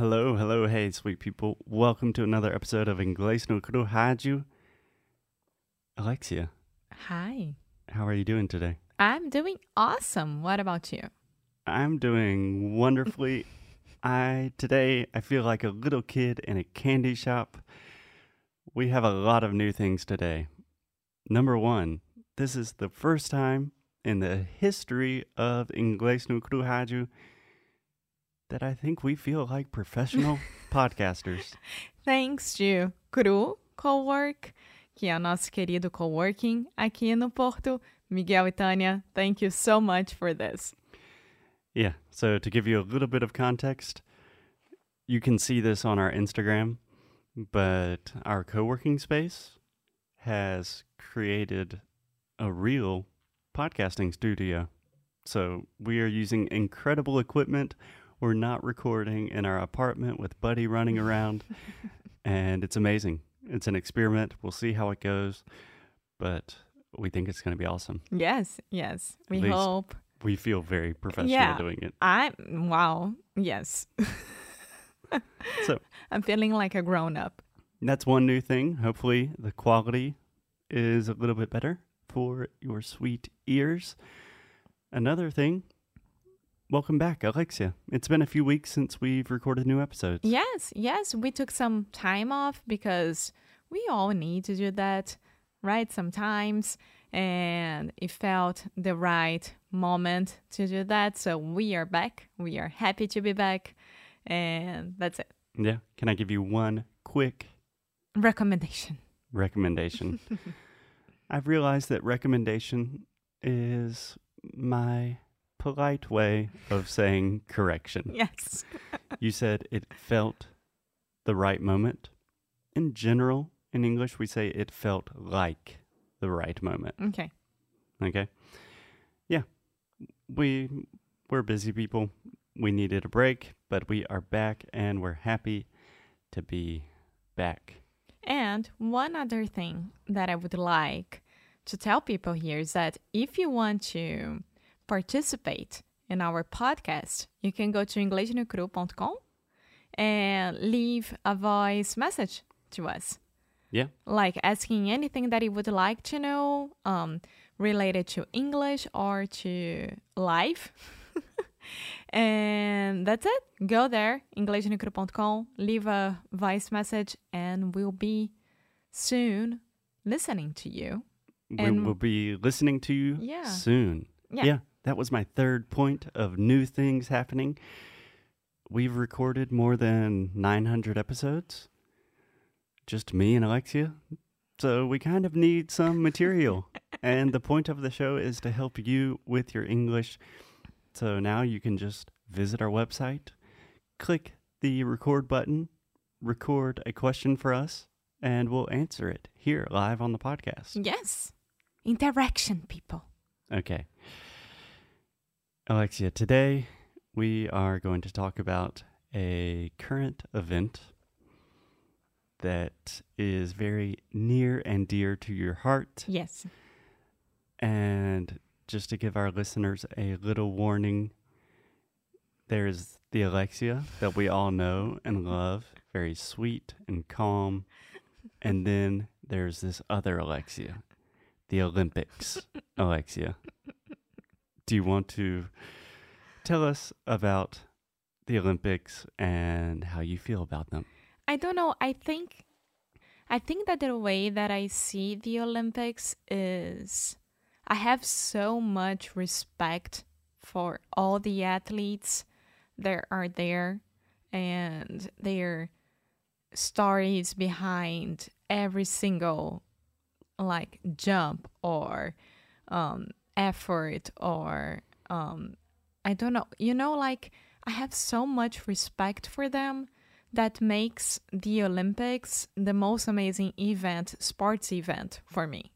Hello, hello, hey, sweet people. Welcome to another episode of Inglês no Cru Rádio. Alexia, Hi. how are you doing today? I'm doing awesome. What about you? I'm doing wonderfully. I today I feel like a little kid in a candy shop. We have a lot of new things today. Number 1, this is the first time in the history of Inglês no Cru Rádio that I think we feel like professional podcasters. Thanks to Cru Cowork, que é o nosso querido coworking aqui no Porto. Miguel e Tânia, thank you so much for this. Yeah. So to give you a little bit of context, you can see this on our Instagram, but our co-working space has created a real podcasting studio. So we are using incredible equipment. We're not recording in our apartment with Buddy running around, and it's amazing. It's an experiment. We'll see how it goes, but we think it's going to be awesome. Yes, yes. We hope. We feel very professional Yeah. doing it. I wow. Yes. So I'm feeling like a grown up. That's one new thing. Hopefully, the quality is a little bit better for your sweet ears. Another thing, welcome back, Alexia. It's been a few weeks since we've recorded new episodes. Yes, yes, we took some time off because we all need to do that, right? Sometimes. And it felt the right moment to do that. So we are back. We are happy to be back. And that's it. Yeah. Can I give you one quick Recommendation. recommendation? I've realized that recommendation is my polite way of saying correction. Yes. You said it felt the right moment. In general, in English, we say it felt like the right moment. Okay. Okay. Yeah. We we're busy people. We needed a break, but we are back and we're happy to be back. And one other thing that I would like to tell people here is that if you want to participate in our podcast, you can go to inglesnocru.com and leave a voice message to us, Yeah. like asking anything that you would like to know um, related to English or to life. and that's it. Go there, inglesnocru.com, leave a voice message, and we'll be soon listening to you. we And- will be listening to you Yeah. soon. Yeah. That was my third point of new things happening. We've recorded more than 900 episodes. Just me and Alexia. So we kind of need some material. and the point of the show is to help you with your English. So now you can just visit our website, click the record button, record a question for us, and we'll answer it here live on the podcast. Yes. Interaction, people. Okay. Alexia, today we are going to talk about a current event that is very near and dear to your heart. Yes. And just to give our listeners a little warning, there's the Alexia that we all know and love, very sweet and calm. And then there's this other Alexia, the Olympics Alexia. Do you want to tell us about the Olympics and how you feel about them? I don't know. I think I think that the way that I see the Olympics is I have so much respect for all the athletes that are there and their stories behind every single like jump or um effort or um I don't know. You know like I have so much respect for them that makes the Olympics the most amazing event, sports event for me.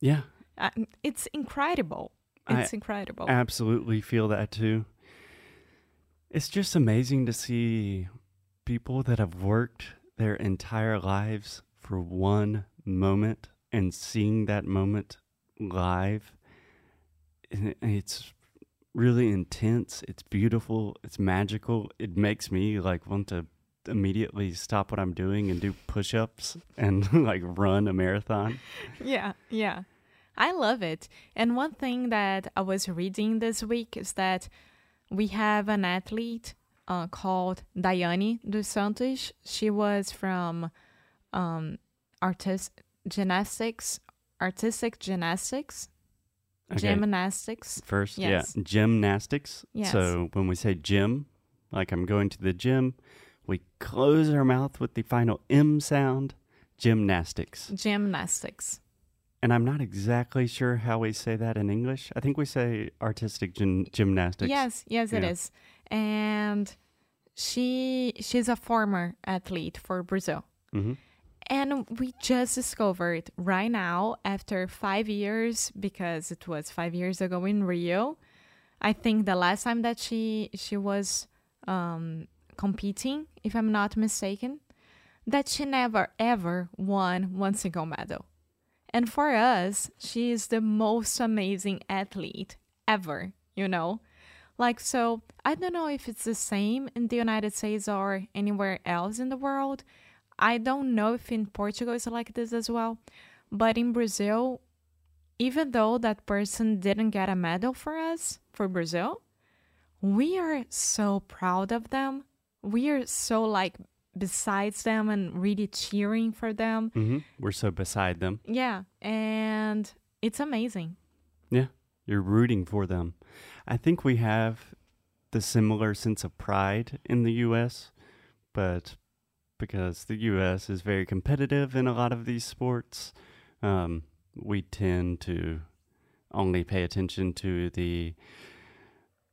Yeah, Uh, it's incredible. I- It's incredible. absolutely feel that too. It's just amazing to see people that have worked their entire lives for one moment and seeing that moment live. And It's really intense. It's beautiful. It's magical. It makes me like want to immediately stop what I'm doing and do push-ups and like run a marathon. Yeah, yeah. I love it. And one thing that I was reading this week is that we have an athlete uh, called Daiane dos Santos. She was from um, artist gymnastics, artistic gymnastics, Okay. gymnastics. First, Yes. yeah, gymnastics. Yes. So when we say gym, like I'm going to the gym, we close our mouth with the final M sound, gymnastics. Gymnastics. And I'm not exactly sure how we say that in English. I think we say artistic gym- gymnastics. Yes, yes, it Yeah. is. And she she's a former athlete for Brazil. hmm And we just discovered right now, after five years, because it was five years ago in Rio. I think the last time that she she was um, competing, if I'm not mistaken, that she never ever won one single medal. And for us, she is the most amazing athlete ever. You know, like so. I don't know if it's the same in the United States or anywhere else in the world. I don't know if in Portugal it's like this as well, but in Brazil, even though that person didn't get a medal for us, for Brazil, we are so proud of them. We are so like besides them and really cheering for them. hmm We're so beside them. Yeah, and it's amazing. Yeah, you're rooting for them. I think we have the similar sense of pride in the U.S., but because the U.S. is very competitive in a lot of these sports, um, we tend to only pay attention to the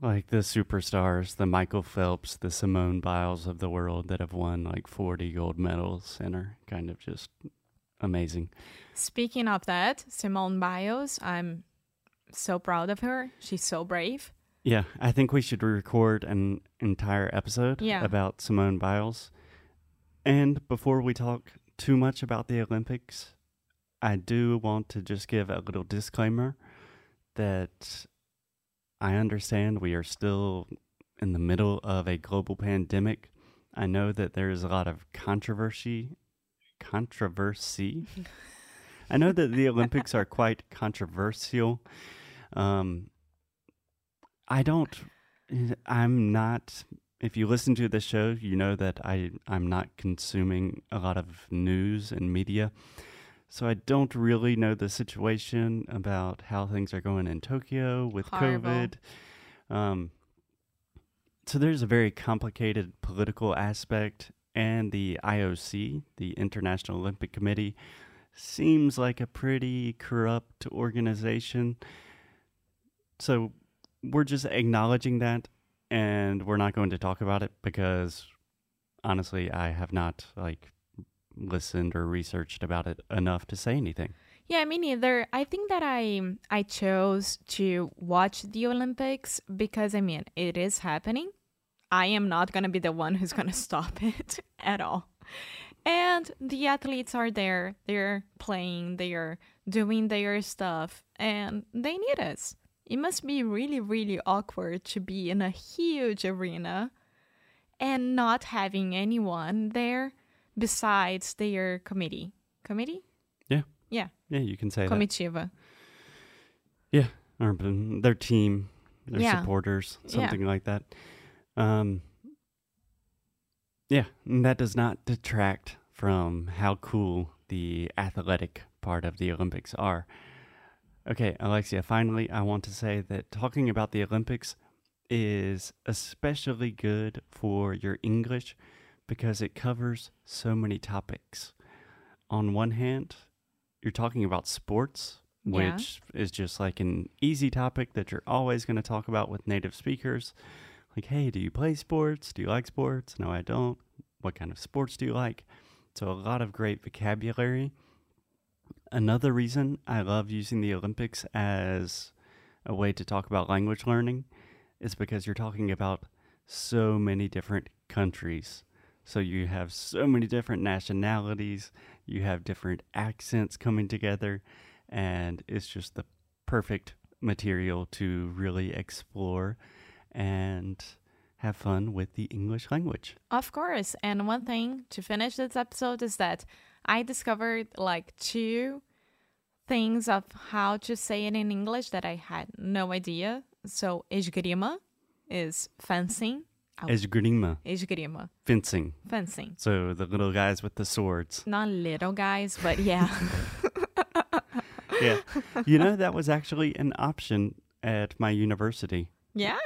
like the superstars, the Michael Phelps, the Simone Biles of the world that have won like 40 gold medals and are kind of just amazing. Speaking of that, Simone Biles, I'm so proud of her. She's so brave. Yeah, I think we should record an entire episode Yeah. about Simone Biles. And before we talk too much about the Olympics, I do want to just give a little disclaimer that I understand we are still in the middle of a global pandemic. I know that there is a lot of controversy. Controversy? I know that the Olympics are quite controversial. Um, I don't. I'm not. If you listen to this show, you know that I I'm not consuming a lot of news and media, so I don't really know the situation about how things are going in Tokyo with Horrible. COVID. Um, so there's a very complicated political aspect, and the IOC, the International Olympic Committee, seems like a pretty corrupt organization. So we're just acknowledging that and we're not going to talk about it because honestly I have not like listened or researched about it enough to say anything. Yeah, me neither. I think that I I chose to watch the Olympics because I mean it is happening. I am not gonna be the one who's gonna stop it at all. And the athletes are there. They're playing. They're doing their stuff, and they need us. It must be really, really awkward to be in a huge arena and not having anyone there besides their committee. Committee? Yeah. Yeah. Yeah, you can say Comitiva. Yeah, or their team, their Yeah. supporters, Yeah. something like that. Um Yeah, and that does not detract from how cool the athletic part of the Olympics are. Okay, Alexia, finally, I want to say that talking about the Olympics is especially good for your English because it covers so many topics. On one hand, you're talking about sports, Yeah. which is just like an easy topic that you're always going to talk about with native speakers. Like, hey, do you play sports? Do you like sports? No, I don't. What kind of sports do you like? So, a lot of great vocabulary. Another reason I love using the Olympics as a way to talk about language learning is because you're talking about so many different countries. So you have so many different nationalities, you have different accents coming together, and it's just the perfect material to really explore and have fun with the English language. Of course. And one thing to finish this episode is that I discovered like two things of how to say it in English that I had no idea. So, esgrima is fencing. Oh. Esgrima, Esgrima, fencing. fencing. So the little guys with the swords. Not little guys, but yeah. Yeah. you know, that was actually an option at my university. yeah.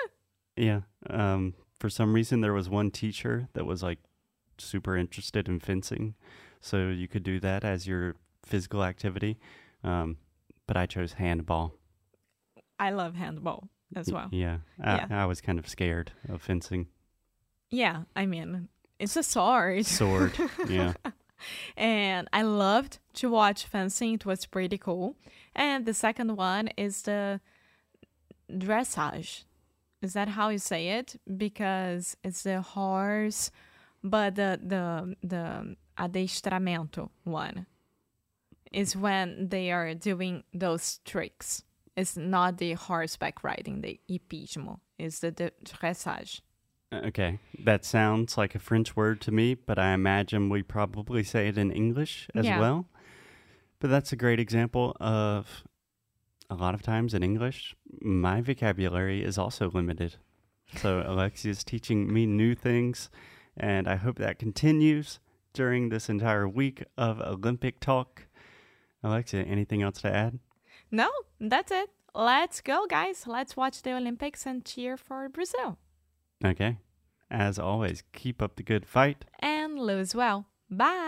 Yeah. Um, for some reason, there was one teacher that was like super interested in fencing. So you could do that as your physical activity. Um, but I chose handball. I love handball as well. Yeah. I, Yeah. I was kind of scared of fencing. Yeah, I mean, it's a sword. Sword. yeah. and I loved to watch fencing. It was pretty cool. And the second one is the dressage. Is that how you say it? Because it's the horse, but the the the adestramento one is when they are doing those tricks. It's not the horseback riding, the hipismo. It's the, the dressage. Uh, Okay. That sounds like a French word to me, but I imagine we probably say it in English as Yeah. well. But that's a great example of a lot of times in English, my vocabulary is also limited. So Alexia is teaching me new things, and I hope that continues during this entire week of Olympic talk. Alexia, anything else to add? No, that's it. Let's go, guys. Let's watch the Olympics and cheer for Brazil. Okay. As always, keep up the good fight. And lose well. Bye.